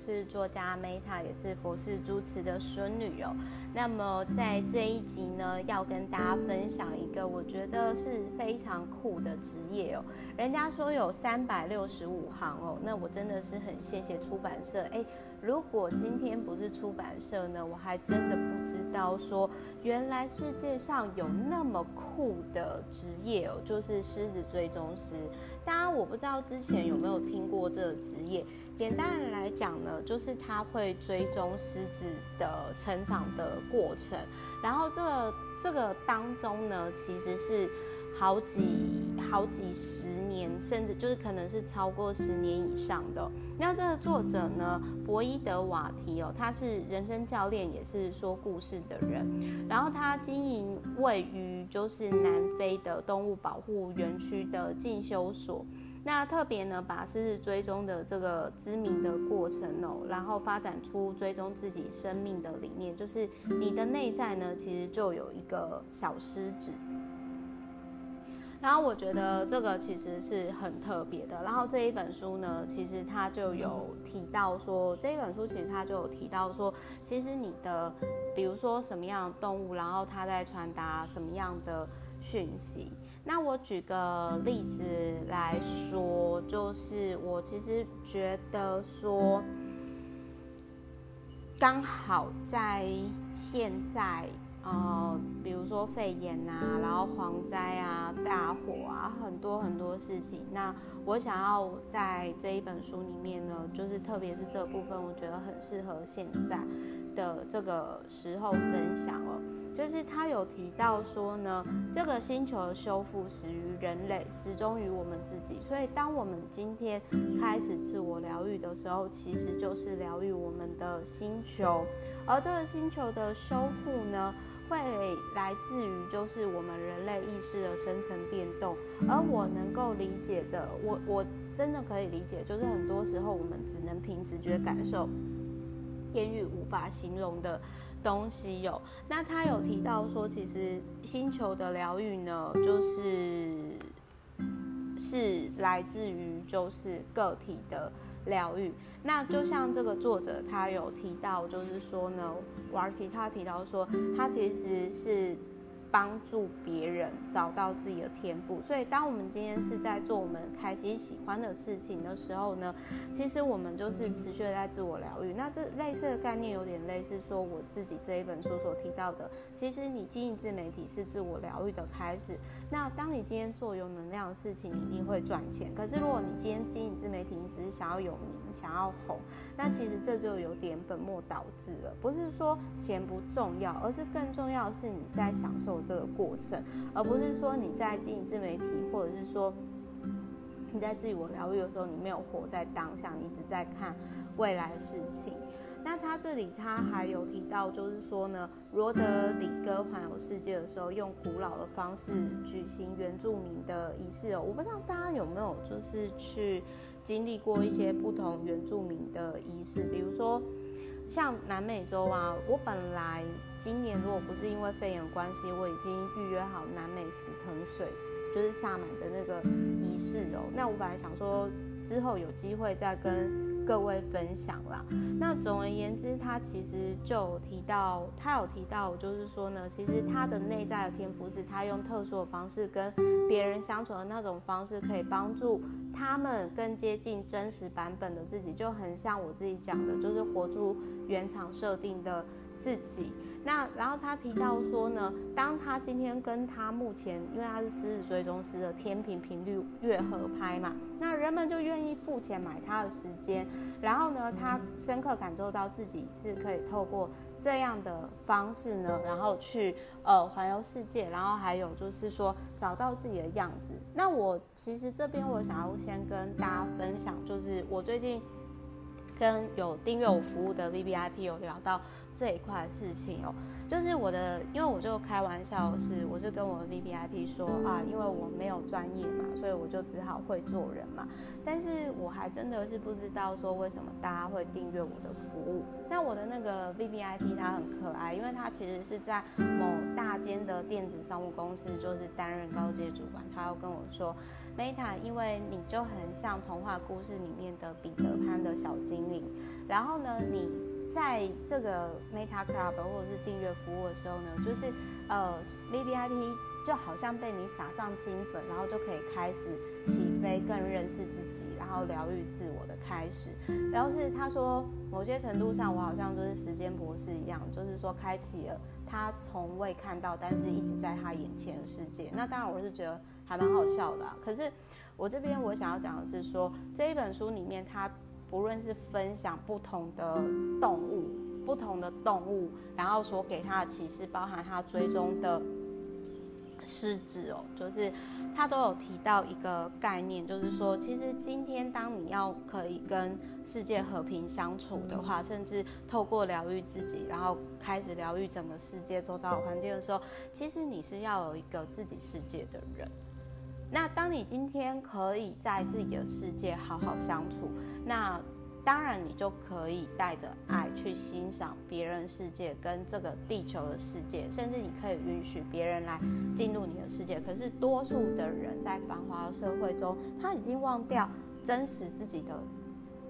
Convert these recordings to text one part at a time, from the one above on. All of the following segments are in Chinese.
是作家 Meta，也是佛寺住持的孙女哦。那么在这一集呢，要跟大家分享一个我觉得是非常酷的职业哦。人家说有三百六十五行哦，那我真的是很谢谢出版社。诶，如果今天不是出版社呢，我还真的不知道说原来世界上有那么酷的职业哦，就是狮子追踪师。大家我不知道之前有没有听过这个职业。简单的来讲呢，就是他会追踪狮子的成长的过程，然后这个这个当中呢，其实是好几好几十年，甚至就是可能是超过十年以上的。那这个作者呢，博伊德瓦提哦，他是人生教练，也是说故事的人。然后他经营位于就是南非的动物保护园区的进修所。那特别呢，把狮子追踪的这个知名的过程哦，然后发展出追踪自己生命的理念，就是你的内在呢，其实就有一个小狮子。然后我觉得这个其实是很特别的。然后这一本书呢，其实它就有提到说，这一本书其实它就有提到说，其实你的，比如说什么样的动物，然后它在传达什么样的讯息。那我举个例子来说，就是我其实觉得说，刚好在现在，哦，比如说肺炎啊，然后蝗灾啊、大火啊，很多很多事情。那我想要在这一本书里面呢，就是特别是这部分，我觉得很适合现在的这个时候分享哦。就是他有提到说呢，这个星球的修复始于人类，始终于我们自己。所以，当我们今天开始自我疗愈的时候，其实就是疗愈我们的星球。而这个星球的修复呢，会来自于就是我们人类意识的生成变动。而我能够理解的，我我真的可以理解，就是很多时候我们只能凭直觉感受，言语无法形容的。东西有，那他有提到说，其实星球的疗愈呢，就是是来自于就是个体的疗愈。那就像这个作者他有提到，就是说呢，瓦提他提到说，他其实是。帮助别人找到自己的天赋，所以当我们今天是在做我们开心喜欢的事情的时候呢，其实我们就是持续的在自我疗愈。那这类似的概念有点类似说我自己这一本书所提到的，其实你经营自媒体是自我疗愈的开始。那当你今天做有能量的事情，你一定会赚钱。可是如果你今天经营自媒体，你只是想要有名、想要红，那其实这就有点本末倒置了。不是说钱不重要，而是更重要的是你在享受。这个过程，而不是说你在经营自媒体，或者是说你在自我疗愈的时候，你没有活在当下，你只在看未来的事情。那他这里他还有提到，就是说呢，罗德里戈环游世界的时候，用古老的方式举行原住民的仪式哦。我不知道大家有没有就是去经历过一些不同原住民的仪式，比如说。像南美洲啊，我本来今年如果不是因为肺炎关系，我已经预约好南美死藤水，就是萨满的那个仪式哦。那我本来想说之后有机会再跟。各位分享啦。那总而言之，他其实就提到，他有提到，就是说呢，其实他的内在的天赋是他用特殊的方式跟别人相处的那种方式，可以帮助他们更接近真实版本的自己，就很像我自己讲的，就是活出原厂设定的自己。那然后他提到说呢，当他今天跟他目前，因为他是狮子追踪师的天平频率越合拍嘛，那人们就愿意付钱买他的时间。然后呢，他深刻感受到自己是可以透过这样的方式呢，然后去呃环游世界，然后还有就是说找到自己的样子。那我其实这边我想要先跟大家分享，就是我最近跟有订阅我服务的 VVIP 有聊到。这一块事情哦，就是我的，因为我就开玩笑是，我就跟我的 VVIP 说啊，因为我没有专业嘛，所以我就只好会做人嘛。但是我还真的是不知道说为什么大家会订阅我的服务。那我的那个 VVIP 他很可爱，因为他其实是在某大间的电子商务公司，就是担任高阶主管。他要跟我说，Meta，因为你就很像童话故事里面的彼得潘的小精然后呢，你在这个 Meta Club 或者是订阅服务的时候呢，就是呃 VVIP 就好像被你撒上金粉，然后就可以开始起飞，更认识自己，然后疗愈自我的开始。然后是他说，某些程度上，我好像就是时间博士一样，就是说开启了他从未看到，但是一直在他眼前的世界。那当然，我是觉得还蛮好笑的啊。可是我这边我想要讲的是说，这一本书里面，它不论是分享不同的动物，不同的动物，然后所给他的启示，包含他追踪的。狮子哦，就是他都有提到一个概念，就是说，其实今天当你要可以跟世界和平相处的话，甚至透过疗愈自己，然后开始疗愈整个世界周遭的环境的时候，其实你是要有一个自己世界的人。那当你今天可以在自己的世界好好相处，那。当然，你就可以带着爱去欣赏别人世界跟这个地球的世界，甚至你可以允许别人来进入你的世界。可是，多数的人在繁华的社会中，他已经忘掉真实自己的、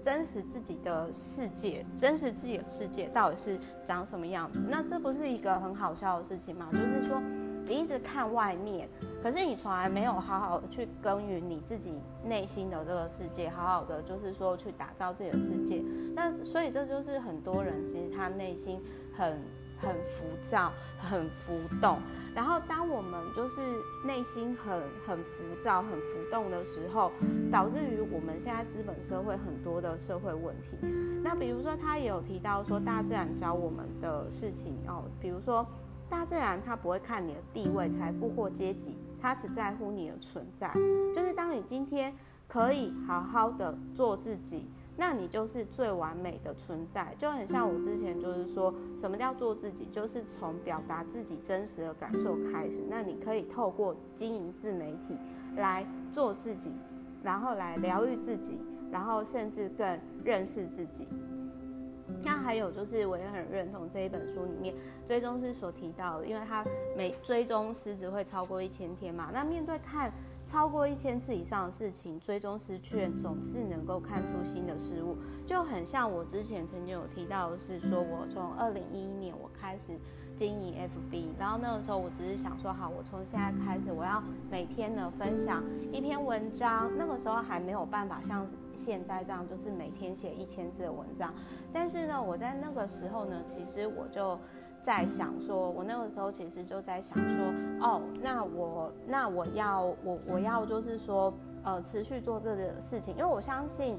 真实自己的世界，真实自己的世界到底是长什么样子。那这不是一个很好笑的事情吗？就是说。你一直看外面，可是你从来没有好好去耕耘你自己内心的这个世界，好好的就是说去打造自己的世界。那所以这就是很多人其实他内心很很浮躁、很浮动。然后当我们就是内心很很浮躁、很浮动的时候，导致于我们现在资本社会很多的社会问题。那比如说他也有提到说，大自然教我们的事情哦，比如说。大自然它不会看你的地位、财富或阶级，它只在乎你的存在。就是当你今天可以好好的做自己，那你就是最完美的存在。就很像我之前就是说，什么叫做自己，就是从表达自己真实的感受开始。那你可以透过经营自媒体来做自己，然后来疗愈自己，然后甚至更认识自己。那还有就是，我也很认同这一本书里面追踪师所提到的，因为他每追踪师只会超过一千天嘛。那面对看超过一千次以上的事情，追踪师却总是能够看出新的事物，就很像我之前曾经有提到是说，我从二零一一年我开始。经营 FB，然后那个时候我只是想说，好，我从现在开始，我要每天呢分享一篇文章。那个时候还没有办法像现在这样，就是每天写一千字的文章。但是呢，我在那个时候呢，其实我就在想说，我那个时候其实就在想说，哦，那我那我要我我要就是说，呃，持续做这个事情，因为我相信。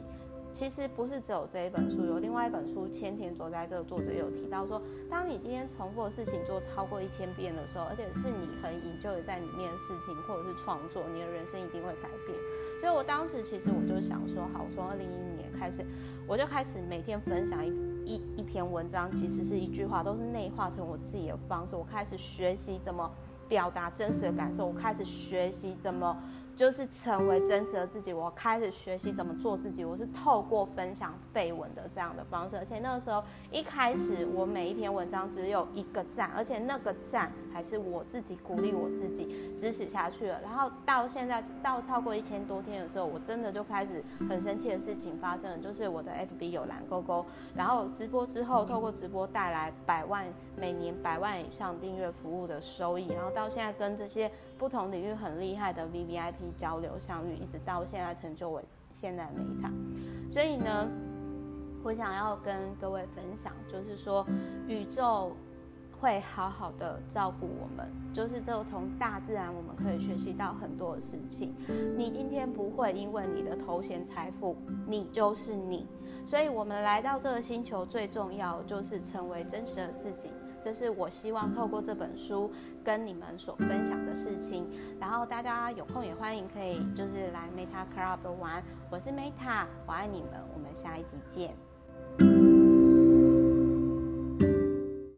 其实不是只有这一本书，有另外一本书《千田卓在》，这个作者有提到说，当你今天重复的事情做超过一千遍的时候，而且是你很享受在里面的事情，或者是创作，你的人生一定会改变。所以我当时其实我就想说，好，我从二零一一年开始，我就开始每天分享一一一篇文章，其实是一句话，都是内化成我自己的方式。我开始学习怎么表达真实的感受，我开始学习怎么。就是成为真实的自己，我开始学习怎么做自己。我是透过分享废文的这样的方式，而且那个时候一开始，我每一篇文章只有一个赞，而且那个赞还是我自己鼓励我自己支持下去了。然后到现在到超过一千多天的时候，我真的就开始很生气的事情发生了，就是我的 FB 有蓝勾勾，然后直播之后，透过直播带来百万每年百万以上订阅服务的收益，然后到现在跟这些不同领域很厉害的 VVIP。交流相遇，一直到现在成就为现在的 Meta。所以呢，我想要跟各位分享，就是说宇宙会好好的照顾我们，就是这从大自然我们可以学习到很多事情。你今天不会因为你的头衔财富，你就是你。所以我们来到这个星球，最重要就是成为真实的自己。这是我希望透过这本书跟你们所分享的事情，然后大家有空也欢迎可以就是来 Meta Club 玩，我是 Meta，我爱你们，我们下一集见。